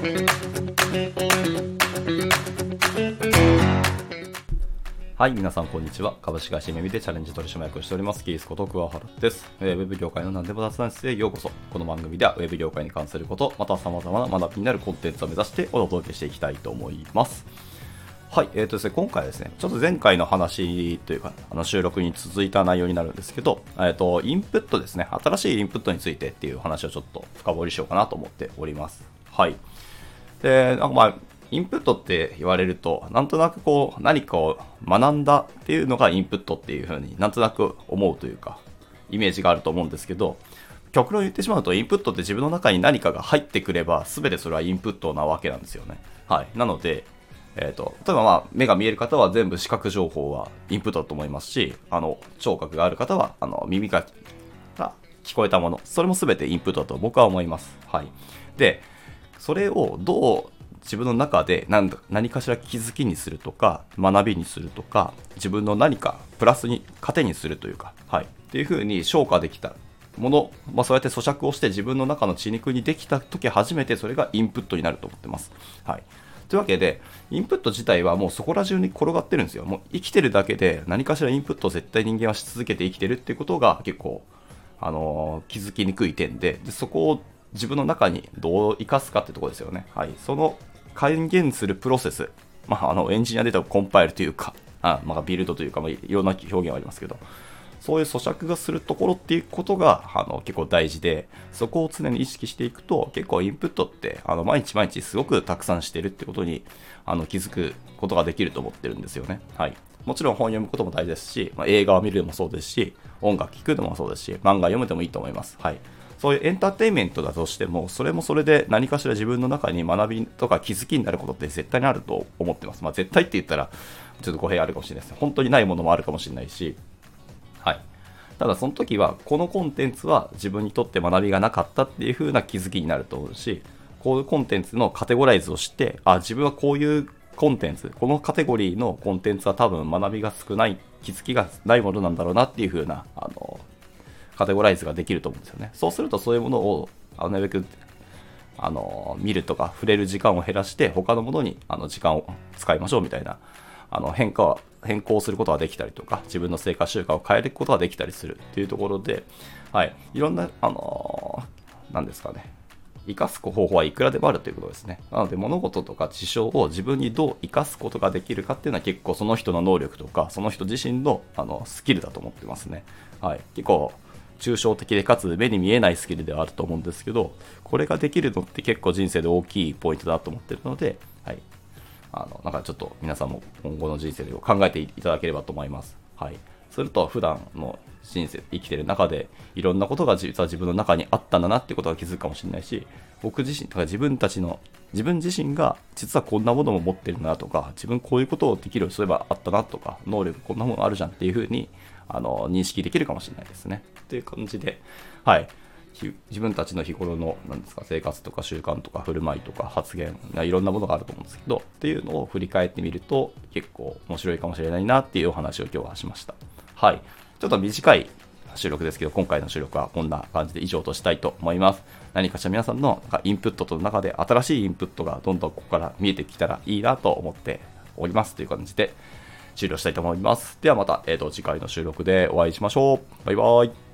はい、皆さんこんにちは。株式会社めみでチャレンジ取締役をしております、キースこと桑原です。ウェブ業界の何でも雑談室へようこそ。この番組ではウェブ業界に関すること、また様々な学びになるコンテンツを目指してお届けしていきたいと思います。はい、えーとですね、今回ですね、ちょっと前回の話というか、あの収録に続いた内容になるんですけど、えーと、インプットですね、新しいインプットについてっていう話をちょっと深掘りしようかなと思っております。はい。で、なんかまあ、インプットって言われると、なんとなくこう、何かを学んだっていうのがインプットっていうふうになんとなく思うというか、イメージがあると思うんですけど、極論言ってしまうと、インプットって自分の中に何かが入ってくれば、全てそれはインプットなわけなんですよね。はい。なので、えーと、例えば、まあ、目が見える方は全部視覚情報はインプットだと思いますしあの聴覚がある方はあの耳が聞こえたものそれも全てインプットだと僕は思います、はい、でそれをどう自分の中で何何かしら気づきにするとか学びにするとか自分の何かプラスに糧にするというか、はい、っていうふうに消化できたもの、まあ、そうやって咀嚼をして自分の中の血肉にできた時初めてそれがインプットになると思ってます。はい、というわけで、インプット自体はもうそこら中に転がってるんですよ。もう生きてるだけで何かしらインプットを絶対人間はし続けて生きてるっていうことが結構、あのー、気づきにくい点でで、そこを自分の中にどう生かすかってとこですよね。はい。その還元するプロセス、まあ、あのエンジニアで言うとコンパイルというか、あまあ、ビルドというか、まあ、いろんな表現はありますけど、そういう咀嚼がするところっていうことがあの結構大事で、そこを常に意識していくと、結構インプットってあの毎日毎日すごくたくさんしてるってことにあの気づくことができると思ってるんですよね。はい。もちろん本読むことも大事ですし、まあ、映画を見るのもそうですし、音楽聴くのもそうですし、漫画読むでもいいと思います。はい。そういうエンターテインメントだとしても、それもそれで何かしら自分の中に学びとか気づきになることって絶対にあると思ってます。まあ、絶対って言ったら、ちょっと語弊あるかもしれないです。本当にないものもあるかもしれないし、はい。ただその時は、このコンテンツは自分にとって学びがなかったっていう風な気づきになると思うし、こういうコンテンツのカテゴライズをして、あ、自分はこういうコンテンツ、このカテゴリーのコンテンツは多分学びが少ない、気づきがないものなんだろうなっていう風な、あの、カテゴライズができると思うんですよね。そうするとそういうものをなるべくあの見るとか触れる時間を減らして他のものにあの時間を使いましょうみたいなあの変化変更することができたりとか自分の生活習慣を変えていくことができたりするっていうところで、はい、いろんな、あのー、ですかね生かす方法はいくらでもあるということですね。なので物事とか事象を自分にどう生かすことができるかっていうのは結構その人の能力とかその人自身のあのスキルだと思ってますね。はい、結構抽象的でかつ目に見えないスキルではあると思うんですけどこれができるのって結構人生で大きいポイントだと思ってるので、はい、あのなんかちょっと皆さんも今後の人生で考えていただければと思います。はい、すると普段の人生生きてる中でいろんなことが実は自分の中にあったんだなってことが気づくかもしれないし僕自身だか自分たちの自分自身が実はこんなものも持ってるなとか自分こういうことをできるそういえばあったなとか能力こんなものあるじゃんっていうふうにあの認識できるかもしれないですね。という感じで、はい、自分たちの日頃のなんですか生活とか習慣とか振る舞いとか発言いろんなものがあると思うんですけどっていうのを振り返ってみると結構面白いかもしれないなっていうお話を今日はしました。はい。ちょっと短い収録ですけど、今回の収録はこんな感じで以上としたいと思います。何かしら皆さんのインプットとの中で新しいインプットがどんどんここから見えてきたらいいなと思っておりますという感じで終了したいと思います。ではまた、えーと、次回の収録でお会いしましょう。バイバイ。